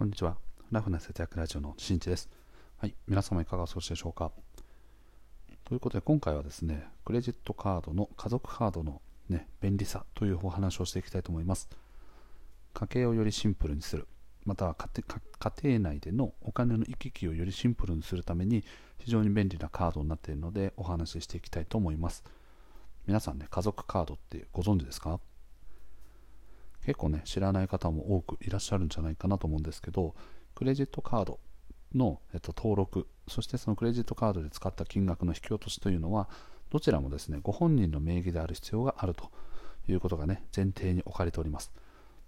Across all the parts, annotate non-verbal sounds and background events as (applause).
こんにちは。ラフな節約ラジオのしんちです。はい、皆様いかがお過ごしでしょうか。ということで今回はですね、クレジットカードの家族カードの、ね、便利さというお話をしていきたいと思います。家計をよりシンプルにする、または家庭内でのお金の行き来をよりシンプルにするために非常に便利なカードになっているのでお話ししていきたいと思います。皆さんね、家族カードってご存知ですか？結構ね、知らない方も多くいらっしゃるんじゃないかなと思うんですけど、クレジットカードの、えっと、登録、そしてそのクレジットカードで使った金額の引き落としというのは、どちらもですね、ご本人の名義である必要があるということがね、前提に置かれております。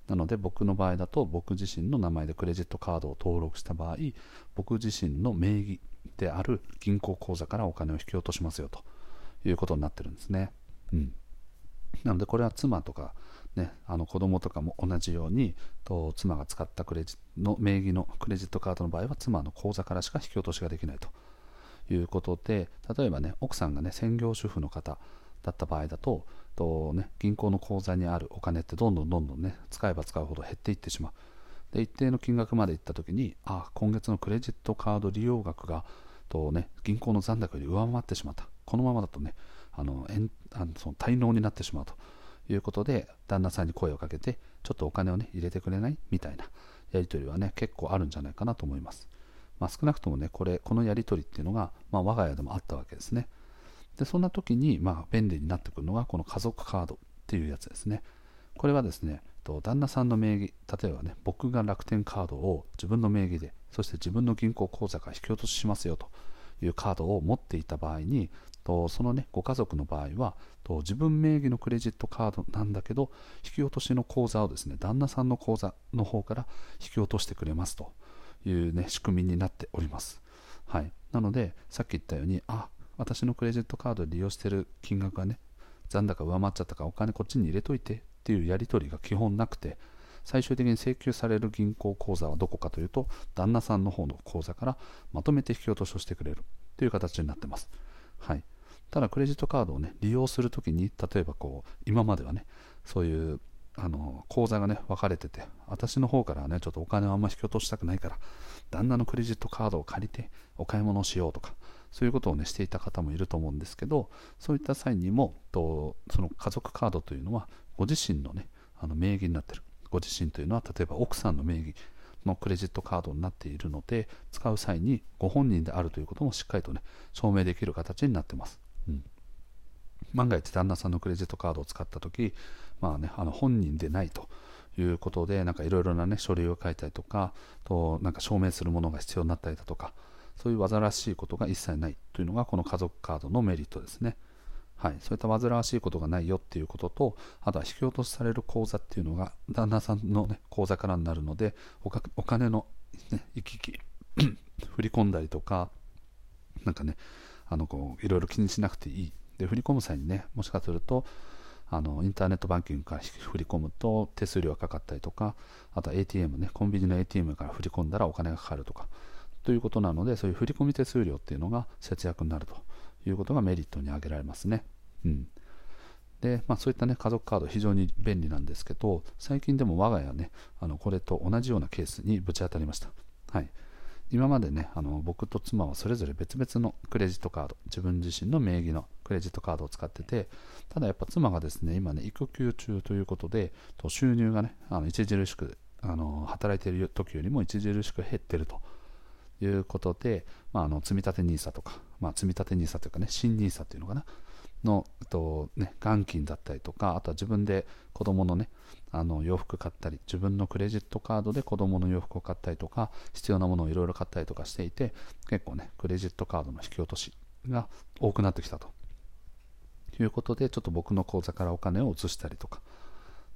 なので僕の場合だと僕自身の名前でクレジットカードを登録した場合僕自身の名義である銀行口座からお金を引き落としますよということになってるんですね。うん、なのでこれは妻とかね、あの子供とかも同じようにと妻が使ったクレジの名義のクレジットカードの場合は妻の口座からしか引き落としができないと。いうことで例えばね奥さんがね専業主婦の方だった場合だとと、ね、銀行の口座にあるお金ってどんどんどんどんね使えば使うほど減っていってしまう。で一定の金額までいった時にあ今月のクレジットカード利用額がと、ね、銀行の残高より上回ってしまった。このままだとねあのあのその滞納になってしまうと。いうことで旦那さんに声をかけてちょっとお金をね入れてくれない？みたいなやり取りはね結構あるんじゃないかなと思います、まあ、少なくともねこれこのやり取りっていうのが、まあ、我が家でもあったわけですね。でそんな時にまあ便利になってくるのがこの家族カードっていうやつですね。これはですね旦那さんの名義例えばね僕が楽天カードを自分の名義でそして自分の銀行口座から引き落とししますよというカードを持っていた場合にとそのねご家族の場合はと自分名義のクレジットカードなんだけど引き落としの口座をですね旦那さんの口座の方から引き落としてくれますというね仕組みになっております。はい。なのでさっき言ったようにあ私のクレジットカードで利用してる金額がね残高上回っちゃったからお金こっちに入れといてっていうやり取りが基本なくて最終的に請求される銀行口座はどこかというと旦那さんの方の口座からまとめて引き落としをしてくれるという形になってます。はい、ただクレジットカードをね利用するときに例えばこう今まではねそういうあの口座がね分かれてて私の方からねちょっとお金をあんま引き落としたくないから旦那のクレジットカードを借りてお買い物をしようとかそういうことをねしていた方もいると思うんですけどそういった際にもとその家族カードというのはご自身のねあの名義になってる。ご自身というのは例えば奥さんの名義のクレジットカードになっているので使う際にご本人であるということもしっかりとね証明できる形になってます、万が一旦那さんのクレジットカードを使った時まあねあの本人でないということでなんかいろいろなね書類を書いたりとかとなんか証明するものが必要になったりだとかそういう煩わしいことが一切ないというのがこの家族カードのメリットですね。はい、そういった煩わしいことがないよっていうことと、あとは引き落としされる口座っていうのが旦那さんの、ね、口座からになるので、お金の、ね、行き来 (clears throat) 振り込んだりとか、なんかね、あのこういろいろ気にしなくていい。で、振り込む際にね、もしかすると、あのインターネットバンキングから振り込むと手数料がかかったりとか、あとは ATM ね、コンビニの ATM から振り込んだらお金がかかるとか、ということなので、そういう振り込み手数料っていうのが節約になるということがメリットに挙げられますね。うん。で、まあ、そういったね、家族カード非常に便利なんですけど、最近でも我が家ね、あのこれと同じようなケースにぶち当たりました。はい。今までね、あの僕と妻はそれぞれ別々のクレジットカード、自分自身の名義のクレジットカードを使ってて、ただやっぱ妻がですね、今ね、育休中ということで、と収入がね、あの著しくあの働いている時よりも著しく減ってると。いうことで、まあ、あの積立 NISA とか、まあ、積立 NISA というかね、新 NISA というのかな、の、とね、元金だったりとか、あとは自分で子供のね、あの洋服買ったり、自分のクレジットカードで子供の洋服を買ったりとか、必要なものをいろいろ買ったりとかしていて、結構ね、クレジットカードの引き落としが多くなってきたと。いうことで、ちょっと僕の口座からお金を移したりとか。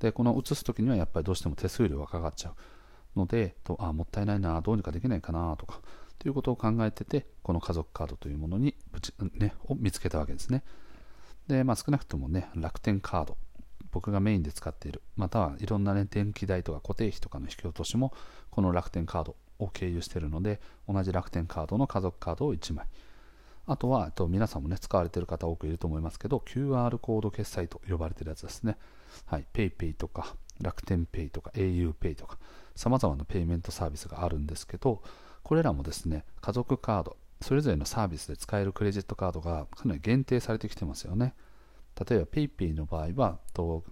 で、この移す時にはやっぱりどうしても手数料がかかっちゃうので、とあもったいないな、どうにかできないかなとか、ということを考えてて、この家族カードというものにぶち、ね、を見つけたわけですね。で、まあ、少なくともね、楽天カード、僕がメインで使っている、またはいろんな、ね、電気代とか固定費とかの引き落としも、この楽天カードを経由しているので、同じ楽天カードの家族カードを1枚。あとは、と皆さんもね、使われている方多くいると思いますけど、QR コード決済と呼ばれているやつですね。はい、PayPay とか、楽天 Pay とか、auPay とか、さまざまなペイメントサービスがあるんですけどこれらもですね家族カードそれぞれのサービスで使えるクレジットカードがかなり限定されてきてますよね。例えば PayPay の場合はと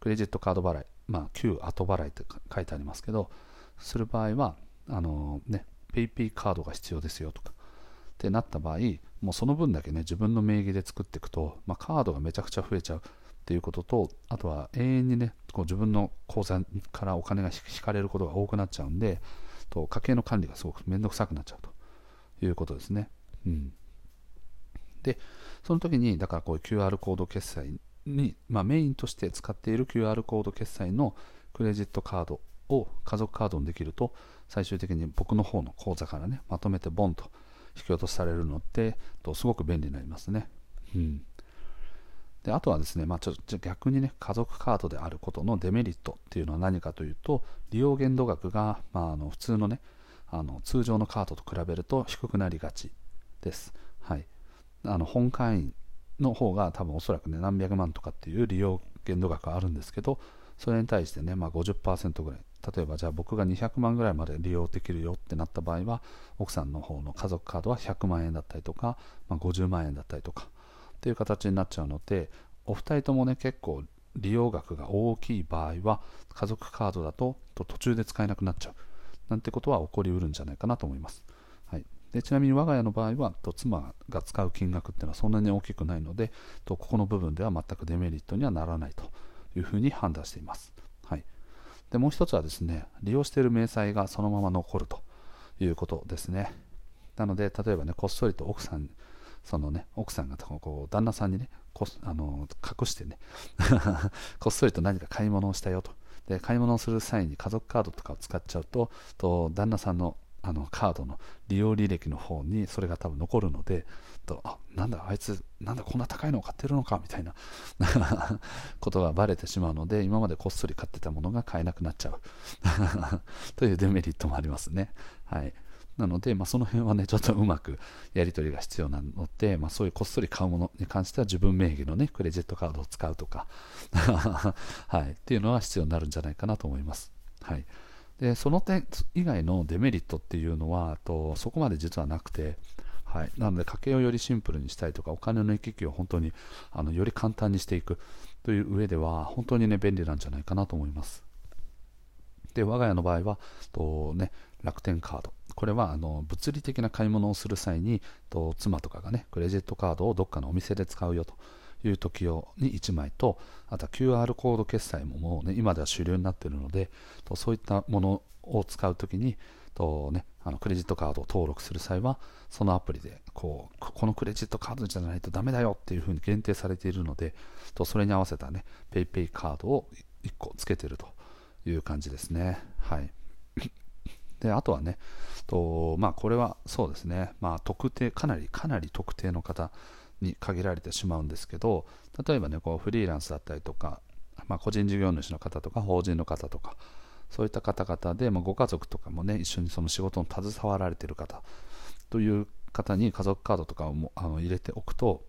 クレジットカード払い、まあ、旧後払いって書いてありますけどする場合はあのね PayPay カードが必要ですよとかってなった場合もうその分だけね自分の名義で作っていくと、まあ、カードがめちゃくちゃ増えちゃうっていうこととあとは永遠にねこう自分の口座からお金が引かれることが多くなっちゃうんでと家計の管理がすごく面倒くさくなっちゃうと。いうことですね。うん、でその時にだからこういう QR コード決済に、まあ、メインとして使っている QR コード決済のクレジットカードを家族カードにできると最終的に僕の方の口座からねまとめてボンと引き落とされるのってとすごく便利になりますね。うん、であとはですね、まあ、ちょっと逆にね家族カードであることのデメリットっていうのは何かというと利用限度額が、まあ、あの普通のねあの通常のカードと比べると低くなりがちです。はい、あの本会員の方が多分おそらくね何百万とかっていう利用限度額があるんですけどそれに対してね、まあ、50%ぐらい。例えばじゃあ僕が200万ぐらいまで利用できるよってなった場合は奥さんの方の家族カードは100万円だったりとか、まあ、50万円だったりとかっていう形になっちゃうのでお二人ともね結構利用額が大きい場合は家族カードだと途中で使えなくなっちゃう。なんてことは起こりうるんじゃないかなと思います。はい、でちなみに我が家の場合はと妻が使う金額っていうのはそんなに大きくないのでとここの部分では全くデメリットにはならないというふうに判断しています。はい、でもう一つはですね利用している明細がそのまま残るということですね。なので例えばねこっそりと奥さんそのね奥さんがこう旦那さんにねこあの隠してね (laughs) こっそりと何か買い物をしたよとで買い物をする際に家族カードとかを使っちゃうとと旦那さんのあのカードの利用履歴の方にそれが多分残るのでとあなんだあいつなんだこんな高いのを買ってるのかみたいな (laughs) ことがバレてしまうので今までこっそり買ってたものが買えなくなっちゃう。(laughs) というデメリットもありますね。はい。なので、まあ、その辺はね、ちょっとうまくやり取りが必要なので、まあ、そういうこっそり買うものに関しては自分名義のね、クレジットカードを使うとか。(laughs) はい、っていうのは必要になるんじゃないかなと思います。はい。で、その点以外のデメリットっていうのは、とそこまで実はなくて、はい、なので家計をよりシンプルにしたいとかお金の行き来を本当にあのより簡単にしていくという上では本当にね便利なんじゃないかなと思います。で我が家の場合はと、ね、楽天カード。これはあの物理的な買い物をする際にと妻とかがねクレジットカードをどっかのお店で使うよという時用に1枚とあとは QR コード決済ももう、ね、今では主流になっているのでとそういったものを使う時にと、ね、あのクレジットカードを登録する際はそのアプリでこうこのクレジットカードじゃないとダメだよっていうふうに限定されているのでとそれに合わせたね PayPay カードを1個つけてるという感じですね。はいであとはね、とまあ、これはそうですね、まあ、特定、かなり、かなり特定の方に限られてしまうんですけど、例えばね、こうフリーランスだったりとか、まあ、個人事業主の方とか、法人の方とか、そういった方々で、まあ、ご家族とかもね、一緒にその仕事に携わられている方という方に家族カードとかをもあの入れておくと、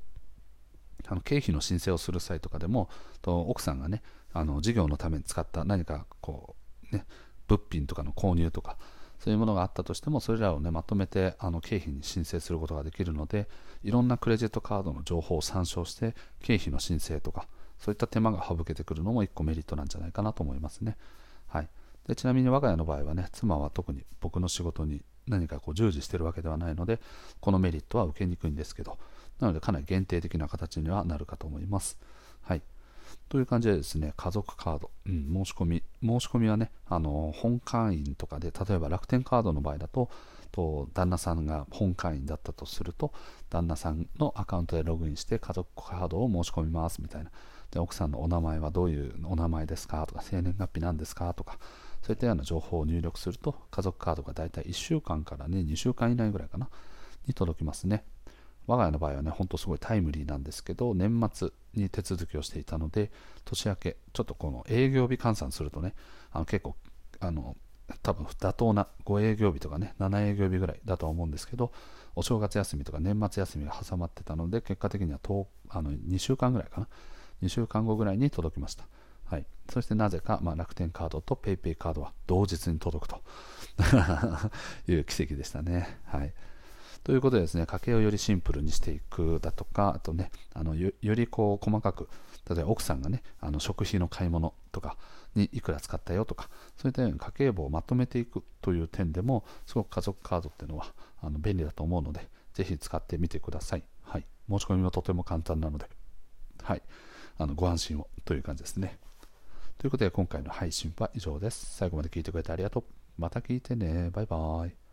あの経費の申請をする際とかでも、と奥さんがね、あの事業のために使った何かこう、ね、物品とかの購入とか、そういうものがあったとしてもそれらを、ね、まとめてあの経費に申請することができるのでいろんなクレジットカードの情報を参照して経費の申請とかそういった手間が省けてくるのも1個メリットなんじゃないかなと思いますね、はい、でちなみに我が家の場合はね妻は特に僕の仕事に何かこう従事してるわけではないのでこのメリットは受けにくいんですけどなのでかなり限定的な形にはなるかと思います。はい。という感じでですね、家族カード、うん、申し込み、申し込みはね、あの本会員とかで、例えば楽天カードの場合だと、と旦那さんが本会員だったとすると、旦那さんのアカウントでログインして家族カードを申し込みますみたいな。で奥さんのお名前はどういうお名前ですかとか、生年月日なんですかとか、そういったような情報を入力すると、家族カードがだいたい1週間からね、2週間以内ぐらいかな、に届きますね。我が家の場合はね、ほんとすごいタイムリーなんですけど、年末に手続きをしていたので、年明け、ちょっとこの営業日換算するとね、あの結構、あの、多分妥当な5営業日とかね、7営業日ぐらいだとは思うんですけど、お正月休みとか年末休みが挟まってたので、結果的にはあの2週間ぐらいかな、2週間後ぐらいに届きました。はい、そしてなぜか、まあ、楽天カードと PayPay カードは同日に届くと (laughs) いう奇跡でしたね。はいということでですね、家計をよりシンプルにしていくだとか、あとね、あのよりこう細かく、例えば奥さんがね、あの食費の買い物とかにいくら使ったよとか、そういったように家計簿をまとめていくという点でも、すごく家族カードっていうのはあの便利だと思うので、ぜひ使ってみてください。はい。申し込みもとても簡単なので、はい。あのご安心をという感じですね。ということで今回の配信は以上です。最後まで聞いてくれてありがとう。また聞いてね。バイバーイ。